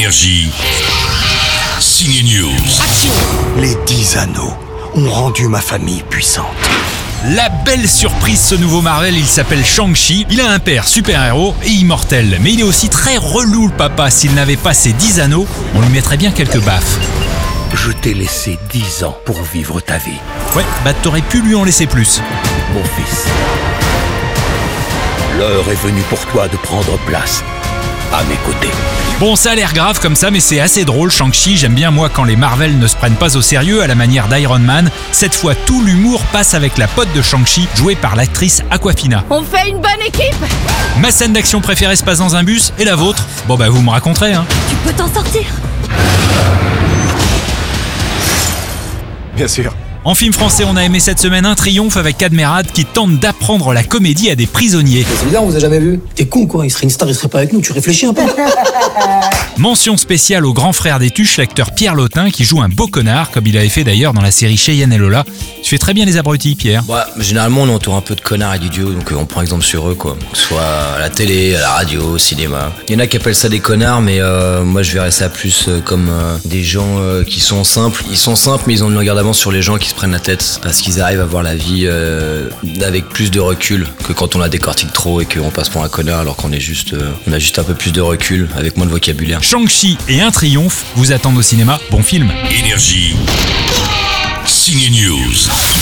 Énergie. Signe News. Les dix anneaux ont rendu ma famille puissante. La belle surprise, ce nouveau Marvel, il s'appelle Shang-Chi. Il a un père super-héros et immortel. Mais il est aussi très relou, le papa. S'il n'avait pas ses 10 anneaux, on lui mettrait bien quelques baffes. Je t'ai laissé dix ans pour vivre ta vie, Ouais, bah t'aurais pu lui en laisser plus. mon fils. L'heure est venue pour toi de prendre place à mes côtés. Bon, ça a l'air grave comme ça, mais c'est assez drôle, Shang-Chi. J'aime bien, moi, quand les Marvel ne se prennent pas au sérieux à la manière d'Iron Man. Cette fois, tout l'humour passe avec la pote de Shang-Chi, jouée par l'actrice Aquafina. On fait une bonne équipe Ma scène d'action préférée se passe dans un bus, et la vôtre? Bon, bah, vous me raconterez, hein. Tu peux t'en sortir Bien sûr. En film français, on a aimé cette semaine un triomphe avec Cadmerade qui tente d'apprendre la comédie à des prisonniers. C'est bizarre, on vous a jamais vu. T'es con quoi, il serait une star, il serait pas avec nous, tu réfléchis un peu. Mention spéciale au grand frère des Tuches, l'acteur Pierre Lotin, qui joue un beau connard, comme il avait fait d'ailleurs dans la série Cheyenne et Lola. Tu fais très bien les abrutis, Pierre. Ouais, mais généralement on entoure un peu de connards et d'idiots, donc euh, on prend exemple sur eux quoi. Que ce soit à la télé, à la radio, au cinéma. Il y en a qui appellent ça des connards, mais euh, moi je verrais ça plus euh, comme euh, des gens euh, qui sont simples. Ils sont simples, mais ils ont une regard d'avance sur les gens qui se prennent la tête parce qu'ils arrivent à voir la vie euh, avec plus de recul que quand on la décortique trop et qu'on passe pour un connard alors qu'on est juste, euh, on a juste un peu plus de recul avec moins de vocabulaire. Shang-Chi et un triomphe vous attendent au cinéma. Bon film. Énergie. Signe News.